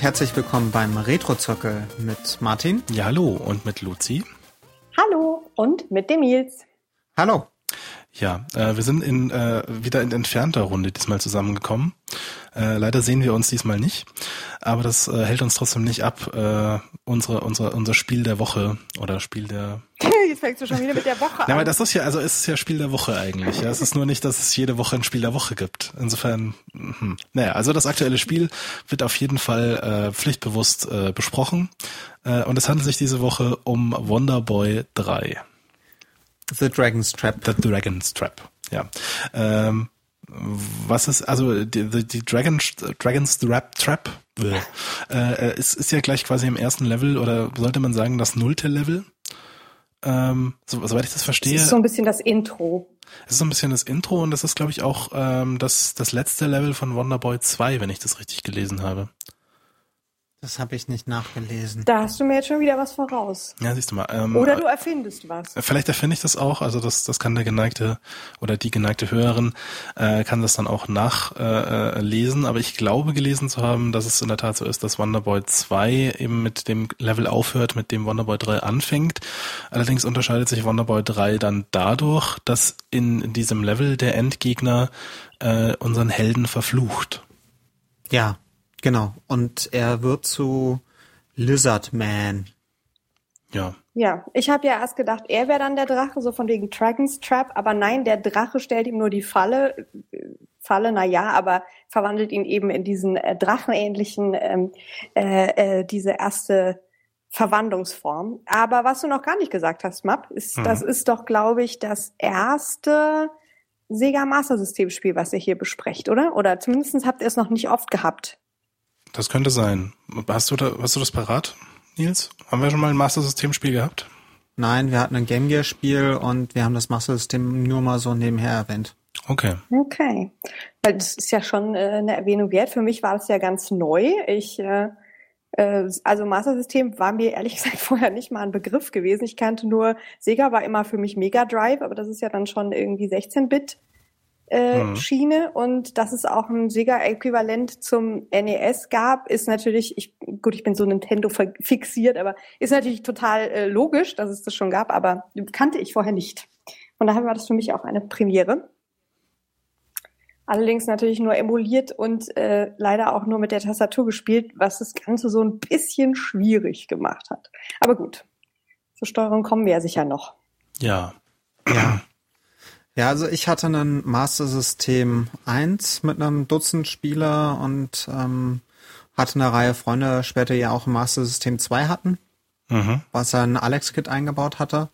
Und herzlich willkommen beim Retro-Zirkel mit Martin. Ja, hallo und mit Luzi. Hallo und mit dem Nils. Hallo. Ja, äh, wir sind in, äh, wieder in entfernter Runde diesmal zusammengekommen. Äh, leider sehen wir uns diesmal nicht, aber das äh, hält uns trotzdem nicht ab, äh, unsere, unsere, unser Spiel der Woche oder Spiel der. Jetzt fängst du schon wieder mit der Woche an. Ja, aber das ist ja, also es ist ja Spiel der Woche eigentlich. Ja, es ist nur nicht, dass es jede Woche ein Spiel der Woche gibt. Insofern, hm. naja, also das aktuelle Spiel wird auf jeden Fall äh, pflichtbewusst äh, besprochen. Äh, und es handelt sich diese Woche um Wonderboy 3. The Dragon's Trap. The Dragon's Trap, ja. Ähm, was ist, also die, die, die Dragon, Dragon's Trap, Trap äh, ist, ist ja gleich quasi im ersten Level oder sollte man sagen das nullte Level. Ähm, so, soweit ich das verstehe. Das ist so ein bisschen das Intro. Es ist so ein bisschen das Intro und das ist, glaube ich, auch ähm, das, das letzte Level von Wonderboy 2, wenn ich das richtig gelesen habe. Das habe ich nicht nachgelesen. Da hast du mir jetzt schon wieder was voraus. Ja, siehst du mal. Ähm, oder du erfindest was. Vielleicht erfinde ich das auch. Also das, das kann der geneigte oder die geneigte Hörerin äh, kann das dann auch nachlesen. Äh, Aber ich glaube gelesen zu haben, dass es in der Tat so ist, dass Wonderboy 2 eben mit dem Level aufhört, mit dem Wonderboy 3 anfängt. Allerdings unterscheidet sich Wonderboy 3 dann dadurch, dass in diesem Level der Endgegner äh, unseren Helden verflucht. Ja, Genau. Und er wird zu Lizard Man. Ja. Ja, ich habe ja erst gedacht, er wäre dann der Drache, so von wegen Dragon's Trap, aber nein, der Drache stellt ihm nur die Falle. Falle, na ja, aber verwandelt ihn eben in diesen äh, drachenähnlichen, ähm, äh, äh, diese erste Verwandlungsform. Aber was du noch gar nicht gesagt hast, Map, ist, mhm. das ist doch, glaube ich, das erste Sega Master System Spiel, was ihr hier besprecht, oder? Oder zumindest habt ihr es noch nicht oft gehabt. Das könnte sein. Hast du, da, hast du das parat, Nils? Haben wir schon mal ein Master System Spiel gehabt? Nein, wir hatten ein Game Gear Spiel und wir haben das Master System nur mal so nebenher erwähnt. Okay. Okay. Weil das ist ja schon äh, eine Erwähnung wert. Für mich war das ja ganz neu. Ich, äh, äh, also Master System war mir ehrlich gesagt vorher nicht mal ein Begriff gewesen. Ich kannte nur, Sega war immer für mich Mega Drive, aber das ist ja dann schon irgendwie 16-Bit äh, mhm. Schiene und dass es auch ein Sega-Äquivalent zum NES gab, ist natürlich, ich, gut, ich bin so Nintendo fixiert, aber ist natürlich total äh, logisch, dass es das schon gab, aber kannte ich vorher nicht. Von daher war das für mich auch eine Premiere. Allerdings natürlich nur emuliert und äh, leider auch nur mit der Tastatur gespielt, was das Ganze so ein bisschen schwierig gemacht hat. Aber gut, zur Steuerung kommen wir ja sicher noch. Ja. Ja. Ja, also ich hatte ein Master System 1 mit einem Dutzend Spieler und ähm, hatte eine Reihe Freunde später ja auch ein Master System 2 hatten, mhm. was ein Alex-Kit eingebaut hatte.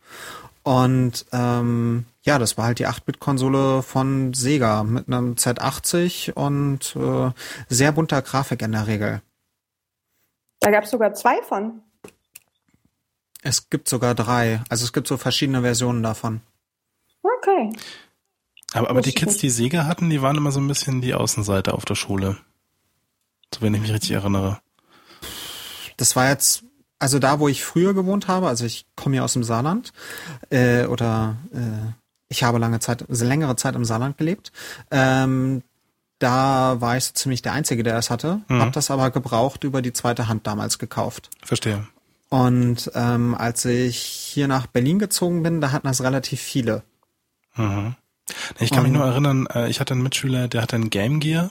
Und ähm, ja, das war halt die 8-Bit-Konsole von Sega mit einem Z80 und äh, sehr bunter Grafik in der Regel. Da gab es sogar zwei von. Es gibt sogar drei. Also es gibt so verschiedene Versionen davon. Okay. Aber, aber die Kids, die Sega hatten, die waren immer so ein bisschen die Außenseite auf der Schule. So wenn ich mich richtig erinnere. Das war jetzt, also da, wo ich früher gewohnt habe, also ich komme ja aus dem Saarland, äh, oder äh, ich habe lange Zeit, also längere Zeit im Saarland gelebt. Ähm, da war ich so ziemlich der Einzige, der es hatte, mhm. habe das aber gebraucht über die zweite Hand damals gekauft. Verstehe. Und ähm, als ich hier nach Berlin gezogen bin, da hatten das relativ viele. Mhm. Ich kann mich nur erinnern, äh, ich hatte einen Mitschüler, der hatte einen Game Gear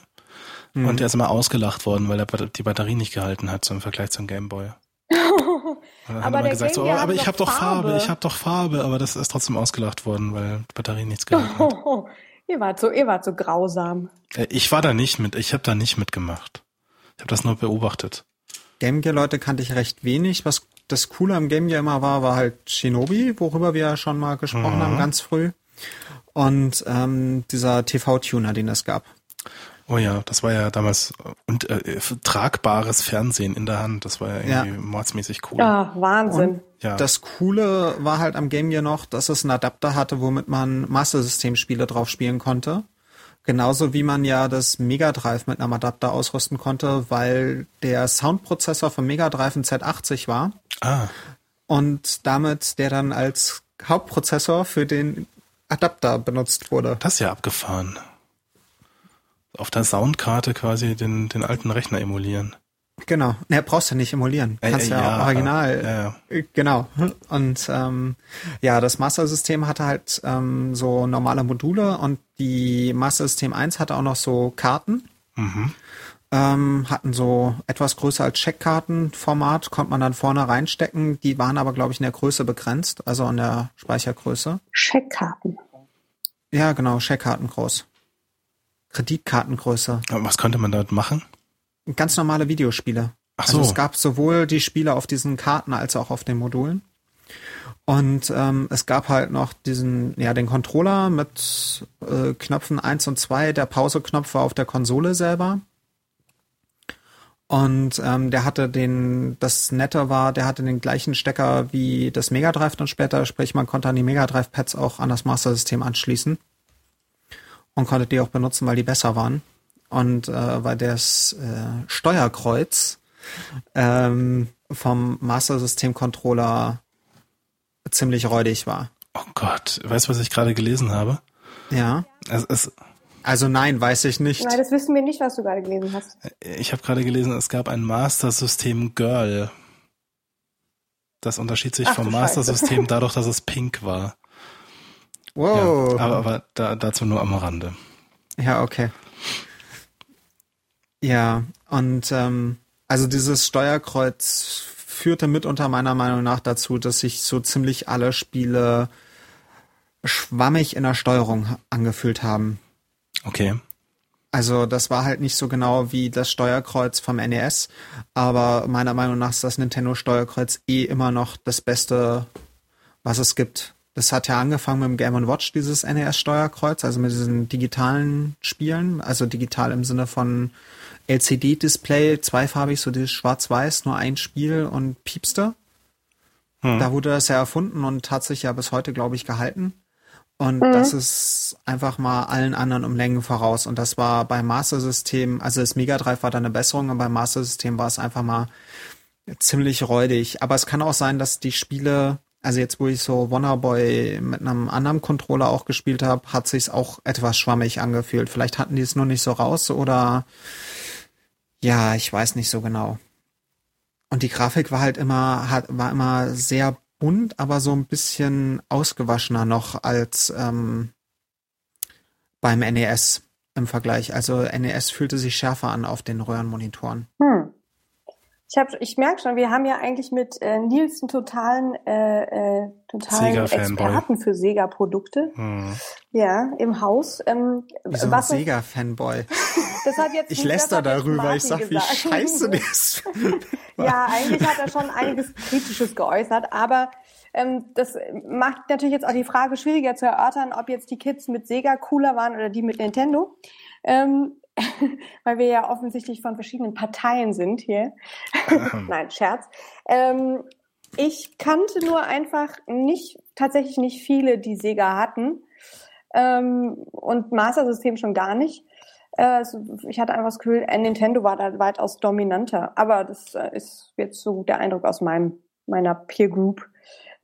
mhm. und der ist immer ausgelacht worden, weil er die Batterie nicht gehalten hat, so im Vergleich zum Game Boy. aber der gesagt, so, oh, aber ich habe doch Farbe. Farbe, ich habe doch Farbe, aber das ist trotzdem ausgelacht worden, weil die Batterie nichts gehalten hat. ihr wart so, ihr wart so grausam. Äh, ich war da nicht mit, ich habe da nicht mitgemacht. Ich habe das nur beobachtet. Game Gear Leute kannte ich recht wenig. Was das Coole am Game Gear immer war, war halt Shinobi, worüber wir ja schon mal gesprochen mhm. haben, ganz früh und ähm, dieser TV-Tuner, den es gab. Oh ja, das war ja damals und äh, tragbares Fernsehen in der Hand. Das war ja irgendwie ja. mordsmäßig cool. Ah, Wahnsinn. Und ja. Das Coole war halt am Game Gear noch, dass es einen Adapter hatte, womit man Master System Spiele drauf spielen konnte. Genauso wie man ja das Mega Drive mit einem Adapter ausrüsten konnte, weil der Soundprozessor vom Mega Drive ein Z80 war. Ah. Und damit der dann als Hauptprozessor für den Adapter benutzt wurde. Das ist ja abgefahren. Auf der Soundkarte quasi den, den alten Rechner emulieren. Genau. Ne, brauchst du nicht emulieren. Äh, Kannst äh, ja, ja, original. äh, Genau. Und ähm, ja, das Master System hatte halt ähm, so normale Module und die Master System 1 hatte auch noch so Karten. Ähm, hatten so etwas größer als Checkkartenformat, konnte man dann vorne reinstecken. Die waren aber, glaube ich, in der Größe begrenzt, also an der Speichergröße. Scheckkarten. Ja, genau, Checkkarten groß. Kreditkartengröße. Aber was könnte man damit machen? Ganz normale Videospiele. Ach so. Also es gab sowohl die Spiele auf diesen Karten als auch auf den Modulen. Und ähm, es gab halt noch diesen, ja, den Controller mit äh, Knöpfen 1 und 2. Der Pause-Knopf war auf der Konsole selber. Und ähm, der hatte den, das Nette war, der hatte den gleichen Stecker wie das Mega Drive dann später, sprich man konnte an die Mega Drive Pads auch an das Master System anschließen und konnte die auch benutzen, weil die besser waren. Und äh, weil das äh, Steuerkreuz ähm, vom Master System Controller ziemlich räudig war. Oh Gott, weißt du, was ich gerade gelesen habe? Ja. Es, es, Also nein, weiß ich nicht. Nein, das wissen wir nicht, was du gerade gelesen hast. ich habe gerade gelesen, es gab ein Master System Girl. Das unterschied sich Ach vom du Master Scheiße. System dadurch, dass es pink war. Wow. Ja, aber aber da, dazu nur am Rande. Ja, okay. Ja, und ähm, also dieses Steuerkreuz führte mitunter meiner Meinung nach dazu, dass sich so ziemlich alle Spiele schwammig in der Steuerung angefühlt haben. Okay. Also das war halt nicht so genau wie das Steuerkreuz vom NES, aber meiner Meinung nach ist das Nintendo Steuerkreuz eh immer noch das Beste, was es gibt. Das hat ja angefangen mit dem Game Watch, dieses NES Steuerkreuz, also mit diesen digitalen Spielen, also digital im Sinne von LCD-Display, zweifarbig, so dieses Schwarz-Weiß, nur ein Spiel und piepste. Da wurde das ja erfunden und hat sich ja bis heute, glaube ich, gehalten. Und das ist einfach mal allen anderen um Längen voraus. Und das war beim Master System, also das Mega Drive war da eine Besserung, aber beim Master System war es einfach mal ziemlich räudig. Aber es kann auch sein, dass die Spiele, also jetzt wo ich so Wonderboy mit einem anderen Controller auch gespielt habe, hat sich's auch etwas schwammig angefühlt. Vielleicht hatten die es nur nicht so raus oder ja, ich weiß nicht so genau. Und die Grafik war halt immer, hat, war immer sehr bunt, aber so ein bisschen ausgewaschener noch als ähm, beim NES im Vergleich. Also NES fühlte sich schärfer an auf den Röhrenmonitoren. Hm. Ich, hab, ich merke schon, wir haben ja eigentlich mit äh, Nils einen totalen, äh, äh, totalen. Experten für Sega-Produkte. Hm. Ja, im Haus. Ähm, Wieso ein was Sega-Fanboy? das hat jetzt Ich läster darüber. Ich sag, wie scheiße das Ja, eigentlich hat er schon einiges Kritisches geäußert, aber ähm, das macht natürlich jetzt auch die Frage schwieriger zu erörtern, ob jetzt die Kids mit Sega cooler waren oder die mit Nintendo. Ähm, weil wir ja offensichtlich von verschiedenen Parteien sind hier. Nein, Scherz. Ähm, ich kannte nur einfach nicht, tatsächlich nicht viele, die Sega hatten. Ähm, und Master System schon gar nicht. Äh, ich hatte einfach das Gefühl, äh, Nintendo war da weitaus dominanter. Aber das äh, ist jetzt so der Eindruck aus meinem, meiner Peer Group.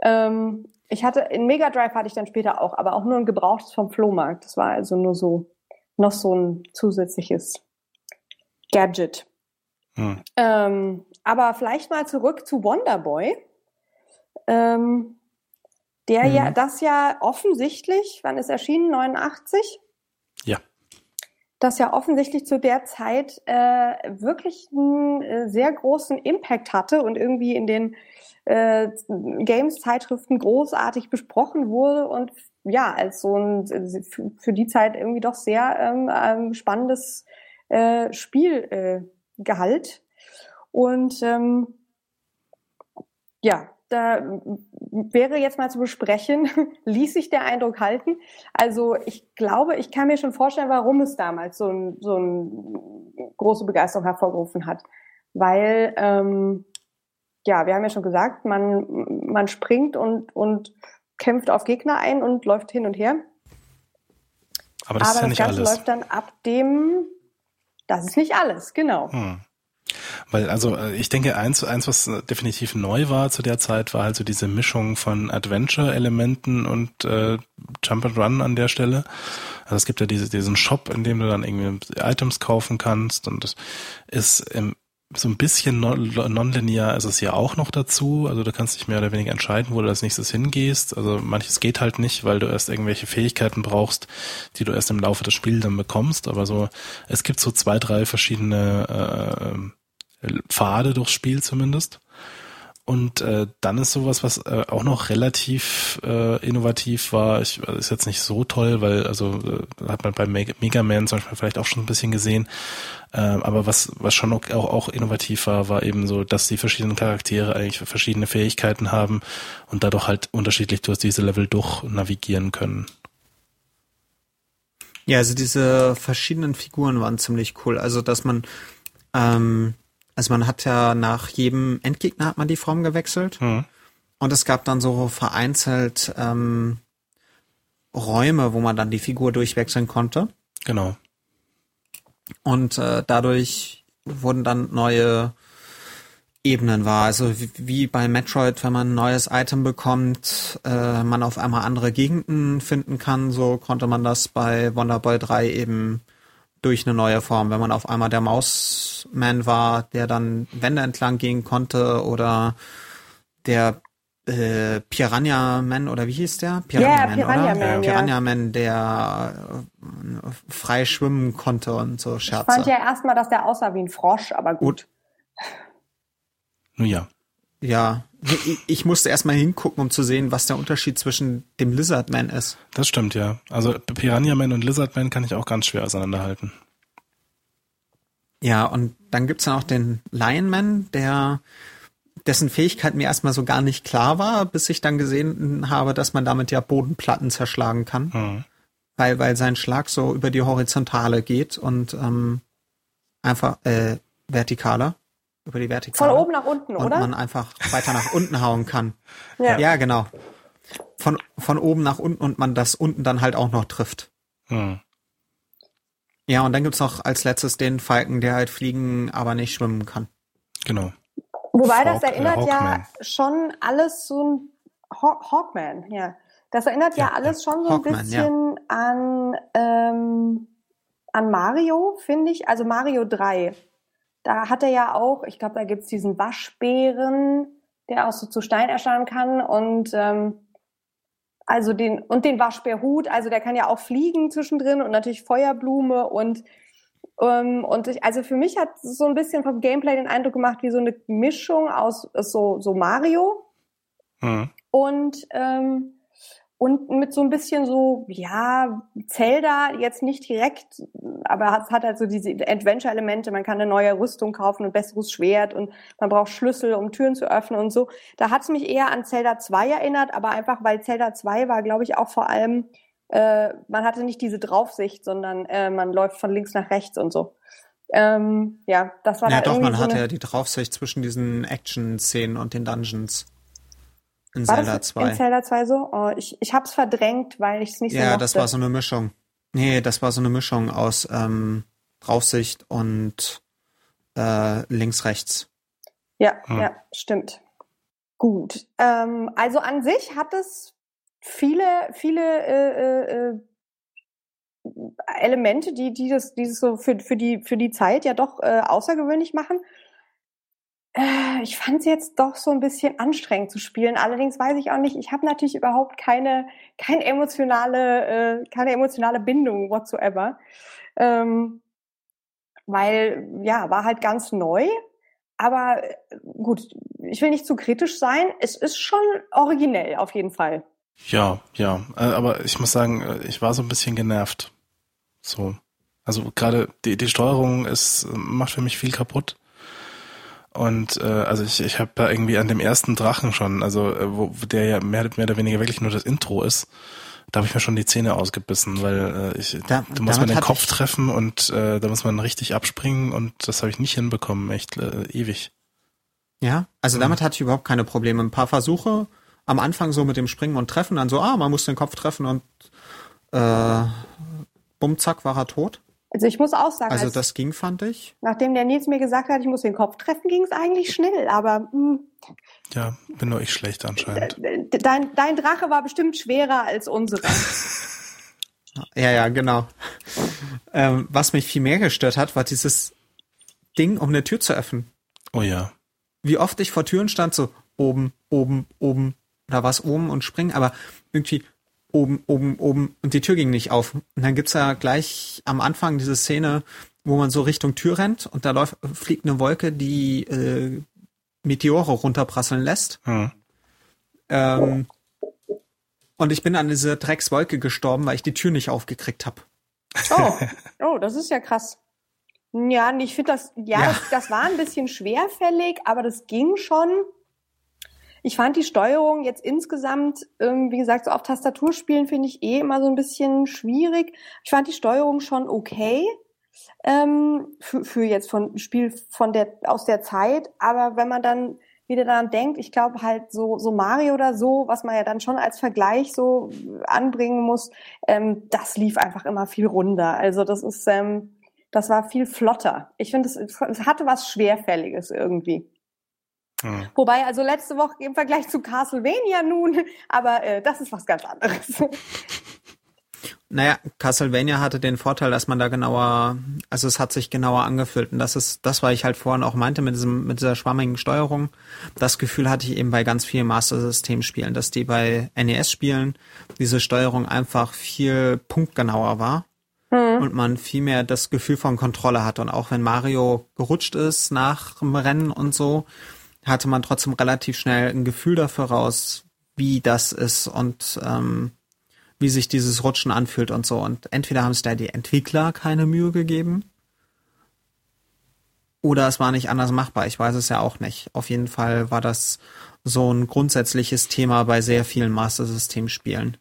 Ähm, ich hatte, in Mega Drive hatte ich dann später auch, aber auch nur ein gebrauchtes vom Flohmarkt. Das war also nur so, noch so ein zusätzliches Gadget. Hm. Ähm, aber vielleicht mal zurück zu Wonderboy. Ähm, der Mhm. ja, das ja offensichtlich, wann ist erschienen? 89? Das ja offensichtlich zu der Zeit äh, wirklich einen äh, sehr großen Impact hatte und irgendwie in den äh, Games-Zeitschriften großartig besprochen wurde und ja, als so ein äh, für- die Zeit irgendwie doch sehr ähm, ähm, spannendes äh, Spiel äh. Und ähm, ja, da wäre jetzt mal zu besprechen, ließ sich der Eindruck halten. Also ich glaube, ich kann mir schon vorstellen, warum es damals so, ein, so eine große Begeisterung hervorgerufen hat. Weil, ähm, ja, wir haben ja schon gesagt, man, man springt und, und kämpft auf Gegner ein und läuft hin und her. Aber das Aber ist ja das nicht Ganze alles. läuft dann ab dem, das ist nicht alles, genau. Hm. Weil, also äh, ich denke, eins, eins, was äh, definitiv neu war zu der Zeit, war halt so diese Mischung von Adventure-Elementen und äh, Jump and Run an der Stelle. Also es gibt ja diese, diesen Shop, in dem du dann irgendwie Items kaufen kannst und das ist im so ein bisschen nonlinear ist es ja auch noch dazu. Also du kannst dich mehr oder weniger entscheiden, wo du als nächstes hingehst. Also manches geht halt nicht, weil du erst irgendwelche Fähigkeiten brauchst, die du erst im Laufe des Spiels dann bekommst. Aber so, es gibt so zwei, drei verschiedene äh, Pfade durchs Spiel zumindest. Und äh, dann ist sowas, was äh, auch noch relativ äh, innovativ war. Ich, ist jetzt nicht so toll, weil also äh, hat man bei Mega Man zum Beispiel vielleicht auch schon ein bisschen gesehen. Äh, aber was was schon auch, auch innovativ war, war eben so, dass die verschiedenen Charaktere eigentlich verschiedene Fähigkeiten haben und dadurch halt unterschiedlich durch diese Level durch navigieren können. Ja, also diese verschiedenen Figuren waren ziemlich cool. Also dass man ähm, also man hat ja nach jedem Endgegner hat man die Form gewechselt. Hm. Und es gab dann so vereinzelt ähm, Räume, wo man dann die Figur durchwechseln konnte. Genau. Und äh, dadurch wurden dann neue Ebenen war. Also wie, wie, bei Metroid, wenn man ein neues Item bekommt, äh, man auf einmal andere Gegenden finden kann, so konnte man das bei Wonderboy 3 eben durch eine neue Form. Wenn man auf einmal der Mausman war, der dann Wände entlang gehen konnte oder der äh, Piranha Man oder wie hieß der? Piranha yeah, Man, Piranha oder? Man, Piranha ja. Man, der äh, frei schwimmen konnte und so Scherze. Ich fand ja erstmal, dass der aussah wie ein Frosch, aber gut. Nun ja. Ja, ich musste erstmal hingucken, um zu sehen, was der Unterschied zwischen dem Lizardman ist. Das stimmt, ja. Also Piranha Man und Lizardman kann ich auch ganz schwer auseinanderhalten. Ja, und dann gibt's dann auch den Lionman, der dessen Fähigkeit mir erstmal so gar nicht klar war, bis ich dann gesehen habe, dass man damit ja Bodenplatten zerschlagen kann. Mhm. Weil, weil sein Schlag so über die Horizontale geht und ähm, einfach äh, vertikale über die Vertikale. Von oben nach unten, und oder? Und man einfach weiter nach unten hauen kann. Ja. ja, genau. Von, von oben nach unten und man das unten dann halt auch noch trifft. Hm. Ja, und dann gibt's noch als letztes den Falken, der halt fliegen, aber nicht schwimmen kann. Genau. Wobei Hawk, das erinnert äh, ja schon alles so ein Haw Hawkman, ja. Das erinnert ja, ja alles ja. schon so Hawkman, ein bisschen ja. an, ähm, an Mario, finde ich. Also Mario 3. Da hat er ja auch, ich glaube, da gibt's diesen Waschbären, der auch so zu Stein erstarren kann und ähm, also den und den Waschbärhut, also der kann ja auch fliegen zwischendrin und natürlich Feuerblume und ähm, und ich, also für mich hat so ein bisschen vom Gameplay den Eindruck gemacht wie so eine Mischung aus so so Mario mhm. und ähm, und mit so ein bisschen so, ja, Zelda jetzt nicht direkt, aber es hat halt so diese Adventure-Elemente, man kann eine neue Rüstung kaufen, ein besseres Schwert und man braucht Schlüssel, um Türen zu öffnen und so. Da hat es mich eher an Zelda 2 erinnert, aber einfach, weil Zelda 2 war, glaube ich, auch vor allem, äh, man hatte nicht diese Draufsicht, sondern äh, man läuft von links nach rechts und so. Ähm, ja, das war Ja, doch, man so hatte ja die Draufsicht zwischen diesen Action-Szenen und den Dungeons. In war Zelda das 2. In Zelda 2 so? Oh, ich, ich hab's verdrängt, weil ich es nicht ja, so Ja, mochte. das war so eine Mischung. Nee, das war so eine Mischung aus ähm, Draufsicht und äh, links, rechts. Ja, hm. ja, stimmt. Gut. Ähm, also an sich hat es viele, viele äh, äh, Elemente, die, die das, dieses so für, für, die, für die Zeit ja doch äh, außergewöhnlich machen. Äh, ich fand es jetzt doch so ein bisschen anstrengend zu spielen. Allerdings weiß ich auch nicht, ich habe natürlich überhaupt keine, keine emotionale, äh, keine emotionale Bindung whatsoever. Ähm, weil, ja, war halt ganz neu. Aber äh, gut, ich will nicht zu kritisch sein. Es ist schon originell, auf jeden Fall. Ja, ja. Äh, aber ich muss sagen, ich war so ein bisschen genervt. So. Also gerade die, die Steuerung ist, macht für mich viel kaputt. Und äh, also ich, ich habe da irgendwie an dem ersten Drachen schon, also äh, wo der ja mehr, mehr oder weniger wirklich nur das Intro ist, da habe ich mir schon die Zähne ausgebissen, weil äh, ich, da, da muss man den Kopf treffen und äh, da muss man richtig abspringen und das habe ich nicht hinbekommen, echt äh, ewig. Ja, also mhm. damit hatte ich überhaupt keine Probleme. Ein paar Versuche am Anfang so mit dem Springen und Treffen, dann so, ah, man muss den Kopf treffen und äh, bumm, zack, war er tot. Also ich muss auch sagen, also das ging, fand ich. Nachdem der Nils mir gesagt hat, ich muss den Kopf treffen, ging es eigentlich schnell, aber mh, hm. ja, bin nur ich schlecht anscheinend. Dein, dein Drache war bestimmt schwerer als unsere. ja, ja, genau. ähm, was mich viel mehr gestört hat, war dieses Ding, um eine Tür zu öffnen. Oh ja. Wie oft ich vor Türen stand, so oben, oben, oben, da war es oben und springen, aber irgendwie oben, oben, oben und die Tür ging nicht auf. Und dann gibt's ja gleich am Anfang diese Szene, wo man so Richtung Tür rennt und da läuft, fliegt eine Wolke, die äh, Meteore runterprasseln lässt. Hm. Ähm, und ich bin an diese Dreckswolke gestorben, weil ich die Tür nicht aufgekriegt habe. Oh, oh, das ist ja krass. Ja, ich finde das, ja, ja. Das, das war ein bisschen schwerfällig, aber das ging schon. Ich fand die Steuerung jetzt insgesamt, ähm, wie gesagt, so auf Tastaturspielen finde ich eh immer so ein bisschen schwierig. Ich fand die Steuerung schon okay ähm, für, für jetzt von Spiel von der aus der Zeit, aber wenn man dann wieder daran denkt, ich glaube halt so so Mario oder so, was man ja dann schon als Vergleich so anbringen muss, ähm, das lief einfach immer viel runder. Also das ist ähm, das war viel flotter. Ich finde, es hatte was Schwerfälliges irgendwie. Mhm. Wobei, also letzte Woche im Vergleich zu Castlevania nun, aber äh, das ist was ganz anderes. Naja, Castlevania hatte den Vorteil, dass man da genauer, also es hat sich genauer angefühlt. Und das ist das, was ich halt vorhin auch meinte mit diesem, mit dieser schwammigen Steuerung. Das Gefühl hatte ich eben bei ganz vielen Master System Spielen, dass die bei NES Spielen diese Steuerung einfach viel punktgenauer war. Mhm. Und man viel mehr das Gefühl von Kontrolle hatte. Und auch wenn Mario gerutscht ist nach dem Rennen und so, hatte man trotzdem relativ schnell ein Gefühl dafür raus, wie das ist und ähm, wie sich dieses Rutschen anfühlt und so. Und entweder haben es da die Entwickler keine Mühe gegeben oder es war nicht anders machbar. Ich weiß es ja auch nicht. Auf jeden Fall war das so ein grundsätzliches Thema bei sehr vielen Master System Spielen.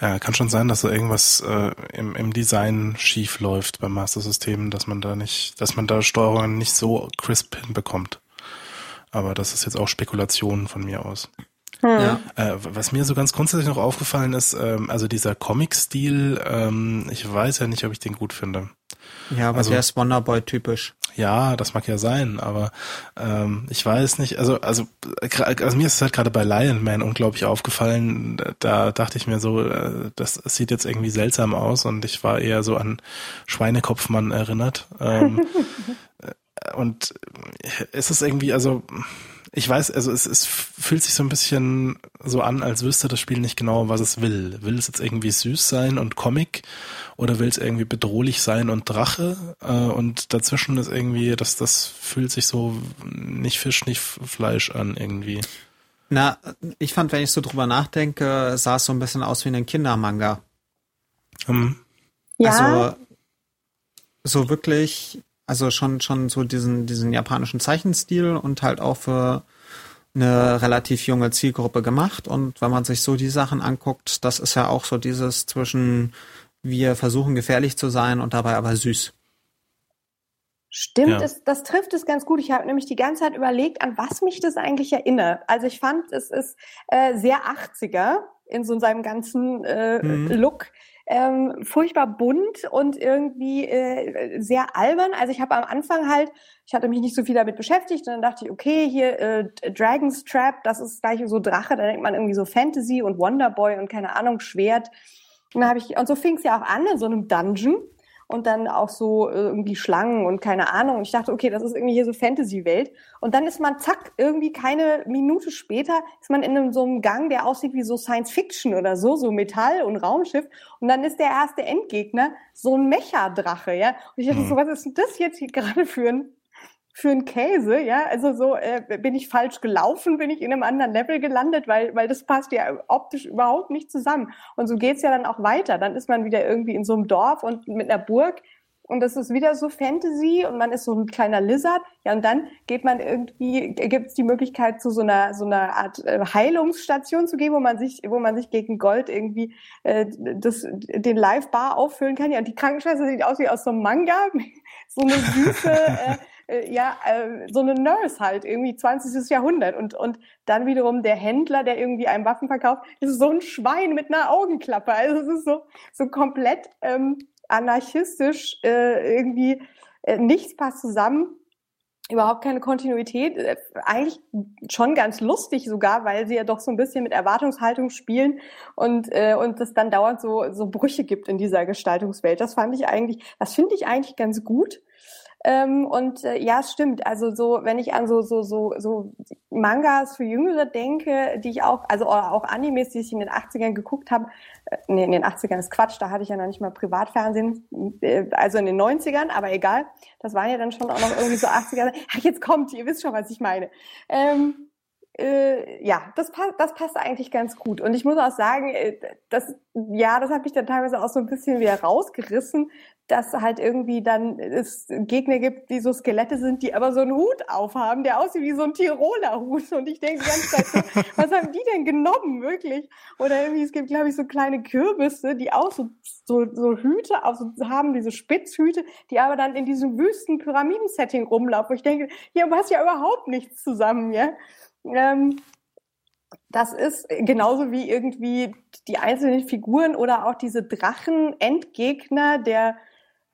Ja, kann schon sein, dass da irgendwas äh, im, im Design schief läuft beim Master System, dass man da nicht, dass man da Steuerungen nicht so crisp hinbekommt. Aber das ist jetzt auch Spekulation von mir aus. Hm. Ja. Äh, was mir so ganz grundsätzlich noch aufgefallen ist, ähm, also dieser Comic-Stil, ähm, ich weiß ja nicht, ob ich den gut finde. Ja, aber also, der ist Wonderboy typisch. Ja, das mag ja sein, aber ähm, ich weiß nicht, also, also, also mir ist es halt gerade bei Lion Man unglaublich aufgefallen, da dachte ich mir so, äh, das sieht jetzt irgendwie seltsam aus und ich war eher so an Schweinekopfmann erinnert. Ähm, und es ist irgendwie, also ich weiß, also es, es fühlt sich so ein bisschen so an, als wüsste das Spiel nicht genau, was es will. Will es jetzt irgendwie süß sein und Comic oder will es irgendwie bedrohlich sein und Drache? Äh, und dazwischen ist irgendwie, das, das fühlt sich so nicht Fisch, nicht Fleisch an irgendwie. Na, ich fand, wenn ich so drüber nachdenke, sah es so ein bisschen aus wie ein Kindermanga. Hm. Ja. Also so wirklich also schon, schon so diesen, diesen japanischen Zeichenstil und halt auch für eine relativ junge Zielgruppe gemacht. Und wenn man sich so die Sachen anguckt, das ist ja auch so dieses zwischen wir versuchen gefährlich zu sein und dabei aber süß. Stimmt, ja. es, das trifft es ganz gut. Ich habe nämlich die ganze Zeit überlegt, an was mich das eigentlich erinnert. Also ich fand, es ist äh, sehr 80er in so seinem ganzen äh, mhm. Look ähm, furchtbar bunt und irgendwie äh, sehr albern. Also ich habe am Anfang halt, ich hatte mich nicht so viel damit beschäftigt und dann dachte ich, okay, hier äh, Dragon's Trap, das ist gleich so Drache, da denkt man irgendwie so Fantasy und Wonderboy und keine Ahnung, Schwert. Und, dann hab ich, und so fing es ja auch an in so einem Dungeon und dann auch so äh, irgendwie Schlangen und keine Ahnung. Und ich dachte, okay, das ist irgendwie hier so Fantasy-Welt. Und dann ist man, zack, irgendwie keine Minute später ist man in einem, so einem Gang, der aussieht wie so Science-Fiction oder so, so Metall und Raumschiff. Und dann ist der erste Endgegner so ein Mecha-Drache, ja. Und ich dachte mhm. so, was ist denn das jetzt hier gerade für ein für einen Käse, ja, also so äh, bin ich falsch gelaufen, bin ich in einem anderen Level gelandet, weil weil das passt ja optisch überhaupt nicht zusammen. Und so geht's ja dann auch weiter. Dann ist man wieder irgendwie in so einem Dorf und mit einer Burg und das ist wieder so Fantasy und man ist so ein kleiner Lizard. Ja, und dann geht man irgendwie, gibt's die Möglichkeit, zu so einer so einer Art äh, Heilungsstation zu gehen, wo man sich, wo man sich gegen Gold irgendwie äh, das, den Live-Bar auffüllen kann. Ja, und die Krankenschwester sieht aus wie aus so einem Manga, so eine süße äh, äh, ja, äh, so eine Nurse halt, irgendwie 20. Jahrhundert. Und, und dann wiederum der Händler, der irgendwie einem Waffen verkauft, ist so ein Schwein mit einer Augenklappe. Also es ist so, so komplett ähm, anarchistisch, äh, irgendwie äh, nichts passt zusammen. Überhaupt keine Kontinuität, äh, eigentlich schon ganz lustig sogar, weil sie ja doch so ein bisschen mit Erwartungshaltung spielen und äh, und es dann dauernd so so Brüche gibt in dieser Gestaltungswelt. Das fand ich eigentlich, das finde ich eigentlich ganz gut Ähm, und äh, ja, es stimmt. Also so, wenn ich an so so so so Mangas für Jüngere denke, die ich auch, also auch Animes, die ich in den 80ern geguckt habe, äh, nee, in den 80ern ist Quatsch, da hatte ich ja noch nicht mal Privatfernsehen, äh, also in den 90ern, aber egal. Das waren ja dann schon auch noch irgendwie so 80er. Ach, jetzt kommt, ihr wisst schon, was ich meine. Ähm, äh, ja, das, passt, das passt eigentlich ganz gut. Und ich muss auch sagen, äh, das, ja, das hat mich dann teilweise auch so ein bisschen wieder rausgerissen, dass halt irgendwie dann es Gegner gibt, die so Skelette sind, die aber so einen Hut aufhaben, der aussieht wie so ein Tiroler Hut. Und ich denke die ganze Zeit so, was haben die denn genommen, wirklich? Oder irgendwie, es gibt, glaube ich, so kleine Kürbisse, die auch so, so, so Hüte auf, so, haben, diese Spitzhüte, die aber dann in diesem wüsten Pyramiden-Setting rumlaufen. Ich denke, hier passt ja überhaupt nichts zusammen, ja. Ähm, das ist genauso wie irgendwie die einzelnen Figuren oder auch diese Drachen-Endgegner, der,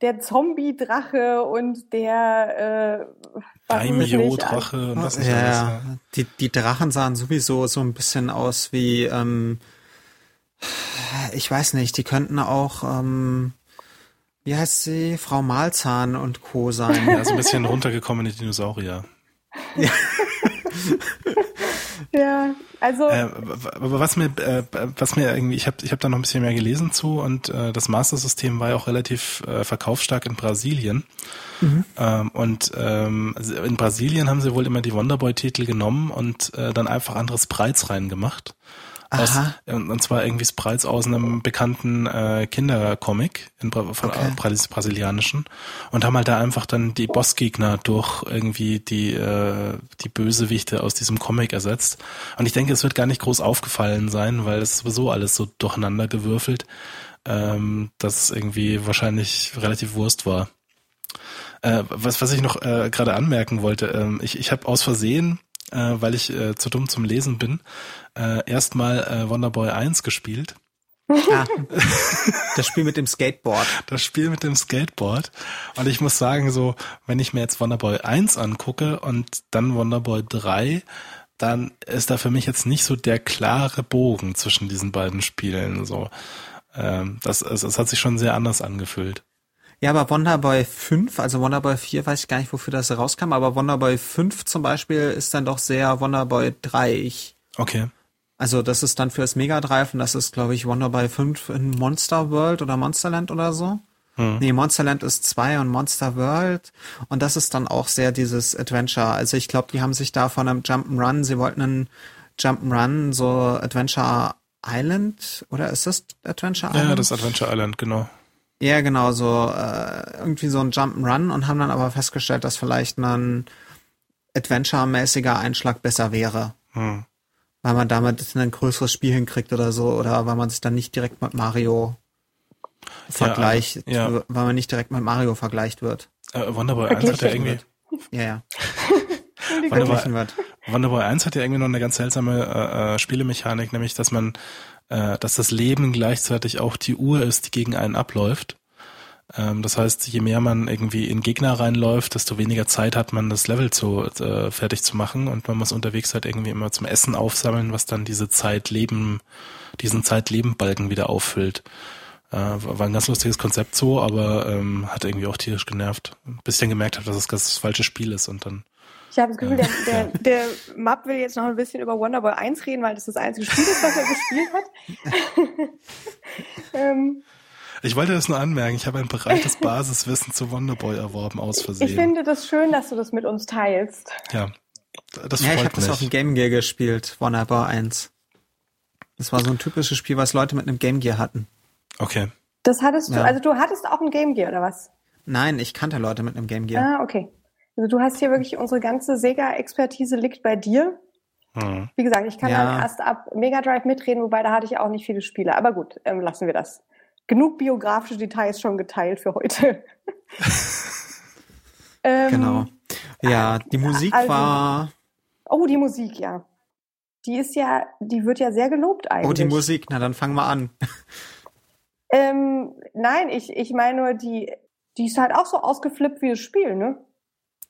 der Zombie-Drache und der äh, Daimyo-Drache und was ist ja, alles, ja. Die, die Drachen sahen sowieso so ein bisschen aus wie, ähm, ich weiß nicht, die könnten auch, ähm, wie heißt sie, Frau Malzahn und Co. sein. Ja, so ein bisschen runtergekommene Dinosaurier. Ja. ja, also. Äh, was mir, äh, was mir irgendwie, ich habe ich hab da noch ein bisschen mehr gelesen zu und äh, das Master-System war ja auch relativ äh, verkaufsstark in Brasilien. Mhm. Ähm, und ähm, in Brasilien haben sie wohl immer die Wonderboy-Titel genommen und äh, dann einfach andere Sprites reingemacht. Aus, und zwar irgendwie Sprites aus einem bekannten äh, Kindercomic in von okay. Brasil brasilianischen und haben halt da einfach dann die Bossgegner durch irgendwie die äh, die Bösewichte aus diesem Comic ersetzt. Und ich denke, es wird gar nicht groß aufgefallen sein, weil es sowieso alles so durcheinander gewürfelt, ähm, dass es irgendwie wahrscheinlich relativ Wurst war. Äh, was, was ich noch äh, gerade anmerken wollte, ähm, ich, ich habe aus Versehen äh, weil ich äh, zu dumm zum Lesen bin, äh, erstmal äh, Wonderboy 1 gespielt. Ah, das Spiel mit dem Skateboard. Das Spiel mit dem Skateboard. Und ich muss sagen, so, wenn ich mir jetzt Wonderboy 1 angucke und dann Wonderboy 3, dann ist da für mich jetzt nicht so der klare Bogen zwischen diesen beiden Spielen. So, ähm, das, es, es hat sich schon sehr anders angefühlt. Ja, aber Wonderboy 5, also Wonderboy 4 weiß ich gar nicht, wofür das rauskam, aber Wonderboy 5 zum Beispiel ist dann doch sehr Wonderboy 3. Ich, okay. Also das ist dann fürs Mega Drive und das ist, glaube ich, Wonderboy 5 in Monster World oder Monsterland oder so. Hm. Nee, Monsterland ist 2 und Monster World. Und das ist dann auch sehr dieses Adventure. Also ich glaube, die haben sich da von einem Jump'n'Run, sie wollten einen Jump'n'Run, so Adventure Island, oder ist das Adventure Island? Ja, das Adventure Island, genau. Ja, genau, so äh, irgendwie so ein Jump'n'Run und haben dann aber festgestellt, dass vielleicht ein Adventure-mäßiger Einschlag besser wäre. Hm. Weil man damit ein größeres Spiel hinkriegt oder so, oder weil man sich dann nicht direkt mit Mario vergleicht, ja, ja. weil man nicht direkt mit Mario vergleicht wird. Äh, Wonderboy 1 hat ja irgendwie. Ja, ja. Wonderboy, Wonderboy 1 hat ja irgendwie noch eine ganz seltsame äh, äh, Spielemechanik, nämlich dass man äh, dass das Leben gleichzeitig auch die Uhr ist, die gegen einen abläuft. Ähm, das heißt, je mehr man irgendwie in Gegner reinläuft, desto weniger Zeit hat man, das Level zu äh, fertig zu machen und man muss unterwegs halt irgendwie immer zum Essen aufsammeln, was dann diese Zeitleben, diesen Zeitlebenbalken wieder auffüllt. Äh, war ein ganz lustiges Konzept so, aber ähm, hat irgendwie auch tierisch genervt. Bis ich dann gemerkt habe, dass es das falsche Spiel ist und dann ich habe das Gefühl, der, der, der Map will jetzt noch ein bisschen über Wonderboy 1 reden, weil das das einzige Spiel ist, was er gespielt hat. ähm, ich wollte das nur anmerken. Ich habe ein breites Basiswissen zu Wonderboy erworben, aus Versehen. Ich finde das schön, dass du das mit uns teilst. Ja, das ja, freut ich habe das auf dem Game Gear gespielt, Wonderboy 1. Das war so ein typisches Spiel, was Leute mit einem Game Gear hatten. Okay. Das hattest du, ja. also du hattest auch ein Game Gear, oder was? Nein, ich kannte Leute mit einem Game Gear. Ah, okay. Also du hast hier wirklich unsere ganze Sega-Expertise liegt bei dir. Hm. Wie gesagt, ich kann ja. dann erst ab Mega Drive mitreden, wobei da hatte ich auch nicht viele Spiele. Aber gut, ähm, lassen wir das. Genug biografische Details schon geteilt für heute. ähm, genau. Ja, die Musik also, war. Oh, die Musik, ja. Die ist ja, die wird ja sehr gelobt eigentlich. Oh, die Musik, na dann fangen wir an. ähm, nein, ich, ich meine nur, die, die ist halt auch so ausgeflippt wie das Spiel, ne?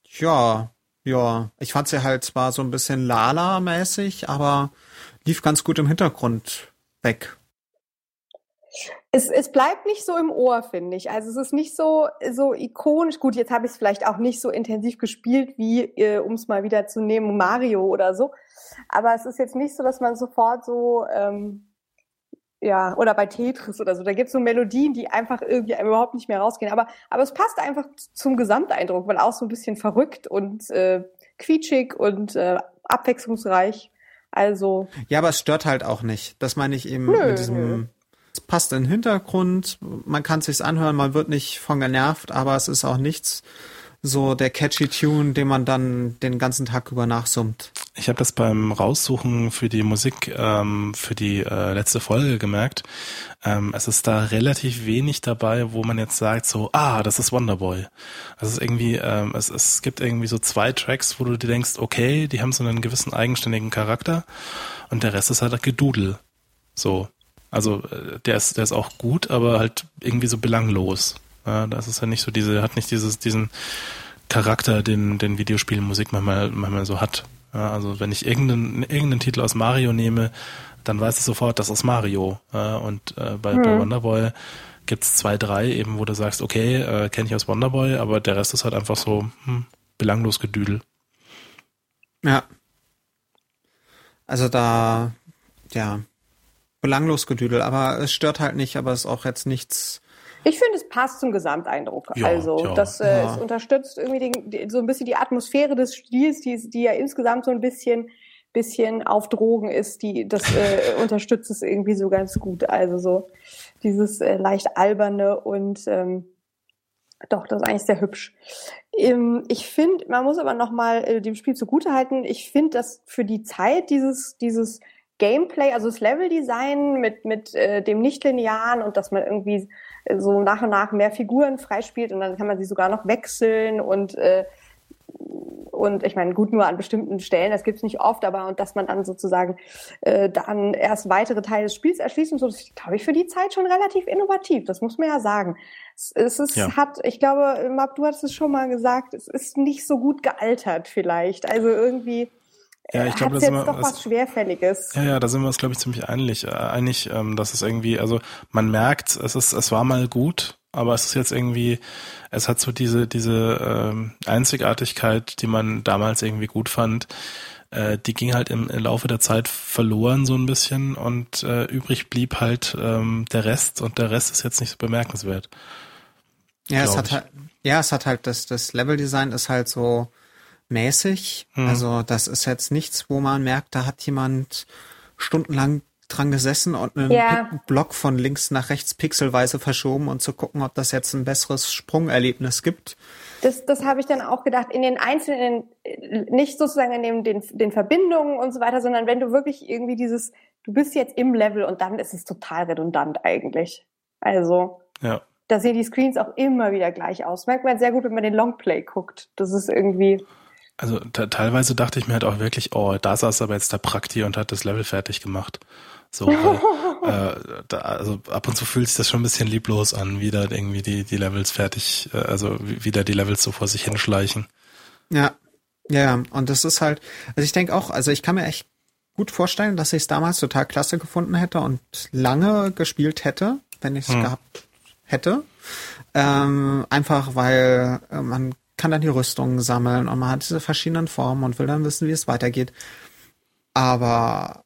Ja, ja. Ich fand sie halt zwar so ein bisschen Lala-mäßig, aber lief ganz gut im Hintergrund weg. Es, es bleibt nicht so im Ohr, finde ich. Also es ist nicht so, so ikonisch. Gut, jetzt habe ich es vielleicht auch nicht so intensiv gespielt, wie, äh, um es mal wieder zu nehmen, Mario oder so. Aber es ist jetzt nicht so, dass man sofort so, ähm, ja, oder bei Tetris oder so, da gibt es so Melodien, die einfach irgendwie überhaupt nicht mehr rausgehen. Aber, aber es passt einfach zum Gesamteindruck, weil auch so ein bisschen verrückt und äh, quietschig und äh, abwechslungsreich. Also. Ja, aber es stört halt auch nicht. Das meine ich eben nö, mit diesem. Nö. Es passt in den Hintergrund, man kann es sich anhören, man wird nicht von genervt, aber es ist auch nichts so der catchy Tune, den man dann den ganzen Tag über nachsummt. Ich habe das beim Raussuchen für die Musik ähm, für die äh, letzte Folge gemerkt. Ähm, es ist da relativ wenig dabei, wo man jetzt sagt so, ah, das ist Wonderboy. Das ist irgendwie, ähm, es, es gibt irgendwie so zwei Tracks, wo du dir denkst, okay, die haben so einen gewissen eigenständigen Charakter und der Rest ist halt Gedudel. So. Also äh, der ist, der ist auch gut, aber halt irgendwie so belanglos. Ja, das ist ja nicht so diese, hat nicht dieses, diesen Charakter, den, den Videospielmusik manchmal, manchmal so hat. Ja, also wenn ich irgendeinen, irgendeinen Titel aus Mario nehme, dann weiß ich sofort, das ist Mario. Ja, und äh, bei, mhm. bei Wonderboy gibt's zwei, drei eben, wo du sagst, okay, äh, kenne ich aus Wonderboy, aber der Rest ist halt einfach so hm, belanglos Gedüdel. Ja. Also da, ja, belanglos Gedüdel, aber es stört halt nicht, aber es ist auch jetzt nichts ich finde, es passt zum Gesamteindruck. Ja, also, ja. das äh, ja. es unterstützt irgendwie den, die, so ein bisschen die Atmosphäre des Spiels, die, die ja insgesamt so ein bisschen bisschen auf Drogen ist, die das äh, unterstützt es irgendwie so ganz gut. Also so dieses äh, leicht alberne und ähm, doch, das ist eigentlich sehr hübsch. Ähm, ich finde, man muss aber noch mal äh, dem Spiel zugutehalten. Ich finde, dass für die Zeit dieses dieses Gameplay, also das Leveldesign mit mit äh, dem nicht-linearen und dass man irgendwie so nach und nach mehr Figuren freispielt und dann kann man sie sogar noch wechseln und äh, und ich meine, gut, nur an bestimmten Stellen, das gibt's nicht oft, aber und dass man dann sozusagen äh, dann erst weitere Teile des Spiels erschließt und so, das glaube ich für die Zeit schon relativ innovativ, das muss man ja sagen. Es, es ist, ja. hat, ich glaube, Map, du hast es schon mal gesagt, es ist nicht so gut gealtert vielleicht. Also irgendwie ja, ich glaube, das ist doch was Schwerfälliges. Ja, ja, da sind wir uns, glaube ich, ziemlich einig, äh, einig, ähm, dass es irgendwie, also man merkt, es ist, es war mal gut, aber es ist jetzt irgendwie, es hat so diese, diese ähm, Einzigartigkeit, die man damals irgendwie gut fand, äh, die ging halt im, im Laufe der Zeit verloren so ein bisschen und äh, übrig blieb halt ähm, der Rest und der Rest ist jetzt nicht so bemerkenswert. Ja, es hat halt, ja, es hat halt das, das Leveldesign ist halt so, mäßig. Hm. Also das ist jetzt nichts, wo man merkt, da hat jemand stundenlang dran gesessen und einen ja. Block von links nach rechts pixelweise verschoben und zu gucken, ob das jetzt ein besseres Sprungerlebnis gibt. Das, das habe ich dann auch gedacht, in den einzelnen, nicht sozusagen in den, den, den Verbindungen und so weiter, sondern wenn du wirklich irgendwie dieses, du bist jetzt im Level und dann ist es total redundant eigentlich. Also, ja. da sehen die Screens auch immer wieder gleich aus. Merkt man sehr gut, wenn man den Longplay guckt. Das ist irgendwie, also teilweise dachte ich mir halt auch wirklich, oh, da saß aber jetzt der Prakti und hat das Level fertig gemacht. So, weil, äh, da, also ab und zu fühlt sich das schon ein bisschen lieblos an, wie da irgendwie die, die Levels fertig, äh, also wie, wie da die Levels so vor sich hinschleichen. Ja, ja, und das ist halt, also ich denke auch, also ich kann mir echt gut vorstellen, dass ich es damals total klasse gefunden hätte und lange gespielt hätte, wenn ich es hm. gehabt hätte. Ähm, einfach weil äh, man kann dann die Rüstungen sammeln und man hat diese verschiedenen Formen und will dann wissen, wie es weitergeht. Aber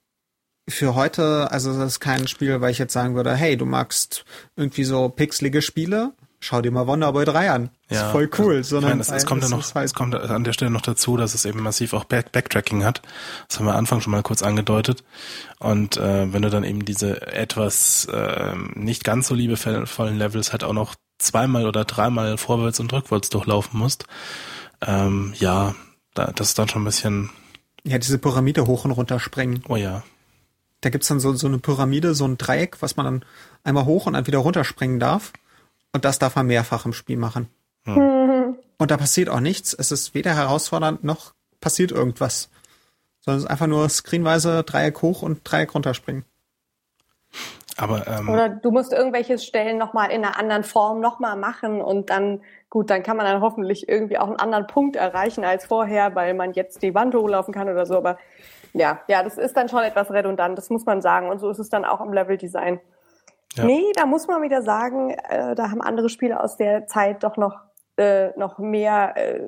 für heute, also das ist kein Spiel, weil ich jetzt sagen würde, hey, du magst irgendwie so pixelige Spiele, schau dir mal Wonderboy 3 an. Ja, ist voll cool. Sondern meine, es, es kommt ja noch, halt es kommt an der Stelle noch dazu, dass es eben massiv auch Back Backtracking hat. Das haben wir am Anfang schon mal kurz angedeutet. Und äh, wenn du dann eben diese etwas äh, nicht ganz so liebevollen Levels halt auch noch zweimal oder dreimal vorwärts und rückwärts durchlaufen musst, ähm, ja, da, das ist dann schon ein bisschen. Ja, diese Pyramide hoch und runter springen. Oh ja. Da gibt's dann so, so eine Pyramide, so ein Dreieck, was man dann einmal hoch und dann wieder runterspringen darf. Und das darf man mehrfach im Spiel machen. Hm. Und da passiert auch nichts. Es ist weder herausfordernd noch passiert irgendwas. Sondern es ist einfach nur screenweise Dreieck hoch und Dreieck runterspringen. Aber, ähm, Oder du musst irgendwelche Stellen nochmal in einer anderen Form nochmal machen und dann, gut, dann kann man dann hoffentlich irgendwie auch einen anderen Punkt erreichen als vorher, weil man jetzt die Wand hochlaufen kann oder so. Aber ja, ja, das ist dann schon etwas redundant, das muss man sagen. Und so ist es dann auch im Level-Design. Ja. Nee, da muss man wieder sagen, äh, da haben andere Spiele aus der Zeit doch noch, äh, noch mehr äh,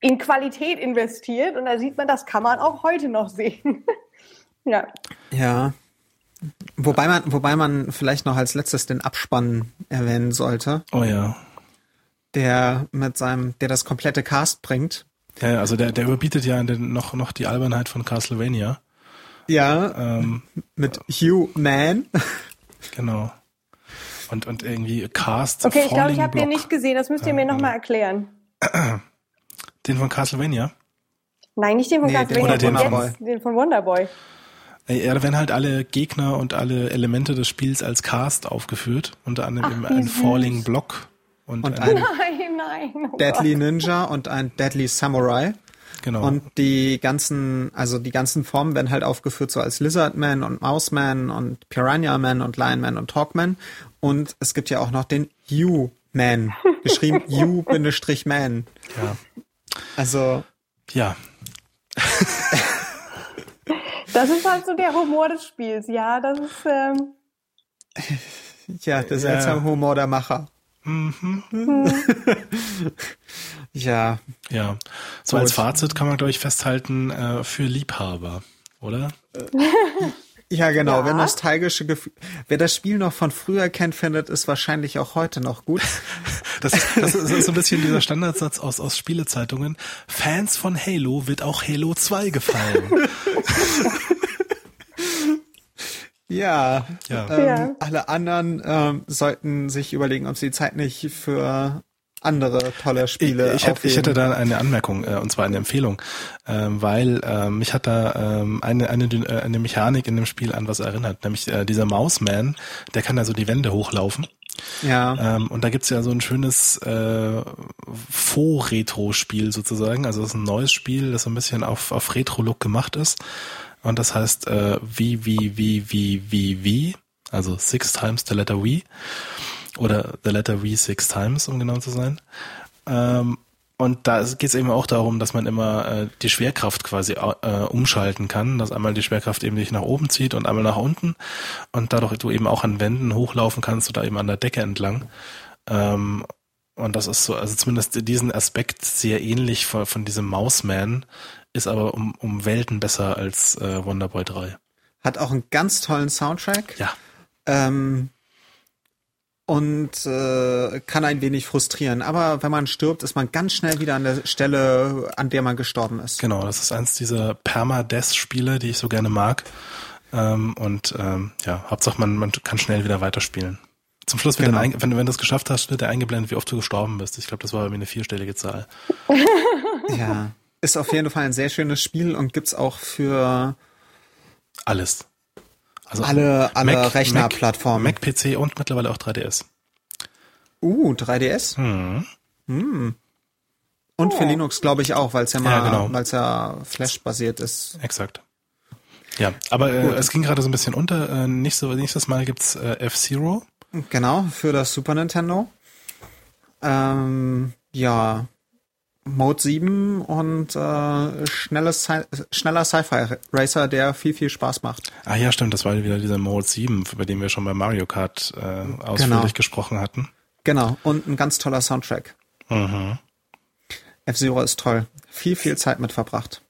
in Qualität investiert. Und da sieht man, das kann man auch heute noch sehen. ja. Ja. Wobei man, wobei man vielleicht noch als letztes den Abspann erwähnen sollte. Oh ja. Der mit seinem, der das komplette Cast bringt. Ja, also der, der überbietet ja noch, noch die Albernheit von Castlevania. Ja. Ähm, mit Hugh Man. Genau. Und, und irgendwie Cast. Okay, ich glaube, ich habe den nicht gesehen. Das müsst ihr mir nochmal erklären. Den von Castlevania? Nein, nicht den von nee, Castlevania, den, den, jetzt, den von Wonderboy. Ja, da werden halt alle Gegner und alle Elemente des Spiels als Cast aufgeführt. Unter anderem Ach, ein Falling Block und, und ein, nein, nein, oh Deadly Gott. Ninja und ein Deadly Samurai. Genau. Und die ganzen, also die ganzen Formen werden halt aufgeführt so als Lizardman und Mouseman und Piranha Man und Lionman und Hawkman. Und es gibt ja auch noch den U-Man, geschrieben U-Man. Ja. Also. Ja. das ist halt so der Humor des Spiels, ja. Das ist. Ähm ja, der seltsame ja. Humor der Macher. Mhm. ja. Ja. So Gut. als Fazit kann man, glaube ich, festhalten, äh, für Liebhaber, oder? Ja, genau. Ja. Wer nostalgische Gefühle, wer das Spiel noch von früher kennt, findet es wahrscheinlich auch heute noch gut. Das ist, das ist so ein bisschen dieser Standardsatz aus, aus Spielezeitungen. Fans von Halo wird auch Halo 2 gefallen. Ja, ja. Ähm, ja. alle anderen ähm, sollten sich überlegen, ob sie die Zeit nicht für andere tolle Spiele. Ich, ich, hätte, ich hätte da eine Anmerkung, äh, und zwar eine Empfehlung, ähm, weil äh, mich hat da ähm, eine, eine, äh, eine Mechanik in dem Spiel an was erinnert, nämlich äh, dieser Mouseman, der kann da so die Wände hochlaufen. Ja. Ähm, und da gibt's ja so ein schönes äh, Faux-Retro-Spiel sozusagen. Also es ist ein neues Spiel, das so ein bisschen auf, auf Retro-Look gemacht ist. Und das heißt äh, wie, wie, wie, wie, wie, wie, also six times the letter V oder the letter V six times, um genau zu sein. Ähm, und da geht es eben auch darum, dass man immer äh, die Schwerkraft quasi äh, umschalten kann, dass einmal die Schwerkraft eben dich nach oben zieht und einmal nach unten und dadurch du eben auch an Wänden hochlaufen kannst oder eben an der Decke entlang. Ähm, und das ist so, also zumindest diesen Aspekt sehr ähnlich von, von diesem Mouseman, ist aber um, um Welten besser als äh, Wonderboy 3. Hat auch einen ganz tollen Soundtrack. Ja. Ähm, und äh, kann ein wenig frustrieren. Aber wenn man stirbt, ist man ganz schnell wieder an der Stelle, an der man gestorben ist. Genau, das ist eins dieser Permadeath-Spiele, die ich so gerne mag. Ähm, und ähm, ja, Hauptsache man, man kann schnell wieder weiterspielen. Zum Schluss, wird genau. dann, wenn, wenn du es geschafft hast, wird er eingeblendet, wie oft du gestorben bist. Ich glaube, das war bei mir eine vierstellige Zahl. ja. Ist auf jeden Fall ein sehr schönes Spiel und gibt's auch für alles. Also alle, alle Mac, Rechnerplattformen. Mac, PC und mittlerweile auch 3DS. Uh, 3DS? Hm. Hm. Und für Linux glaube ich auch, weil es ja mal, ja, genau. weil es ja Flash-basiert ist. Exakt. Ja, aber äh, es ging gerade so ein bisschen unter. Äh, nächstes, nächstes Mal gibt's äh, F-Zero. Genau, für das Super Nintendo. Ähm, ja, Mode 7 und äh, schnelles Sci schneller Sci-Fi Racer, der viel, viel Spaß macht. Ah ja, stimmt, das war wieder dieser Mode 7, über den wir schon bei Mario Kart äh, ausführlich genau. gesprochen hatten. Genau, und ein ganz toller Soundtrack. Mhm. F-Zero ist toll. Viel, viel Zeit mit verbracht.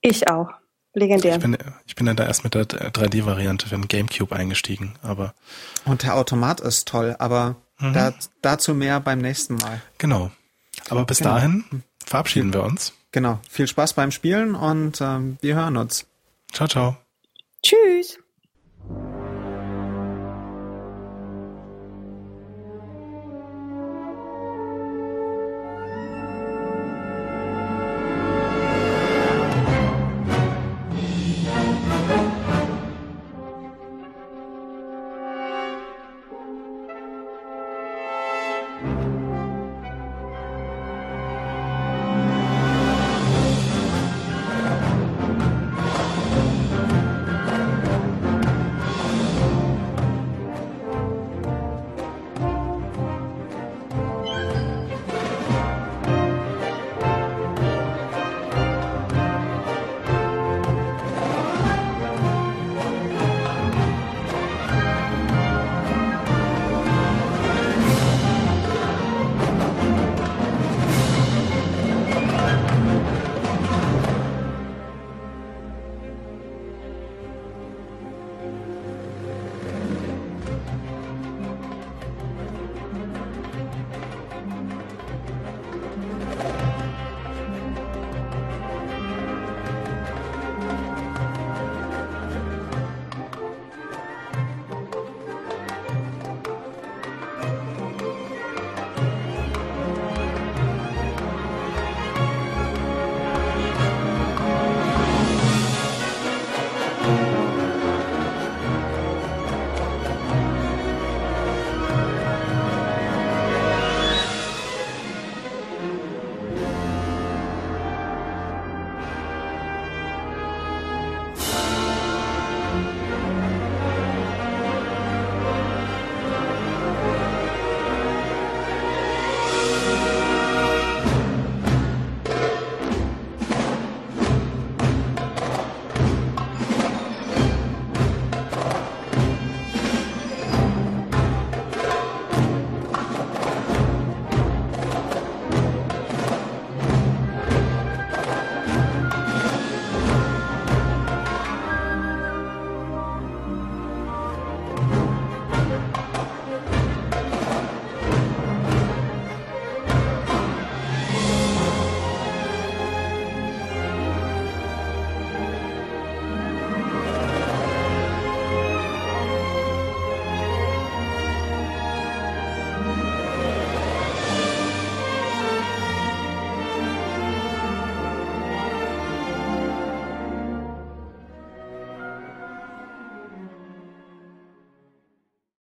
Ich auch. Legendär. Ich bin, ich bin dann da erst mit der 3D-Variante für den Gamecube eingestiegen, aber. Und der Automat ist toll, aber mhm. da, dazu mehr beim nächsten Mal. Genau. Aber bis genau. dahin verabschieden wir uns. Genau. Viel Spaß beim Spielen und ähm, wir hören uns. Ciao, ciao. Tschüss.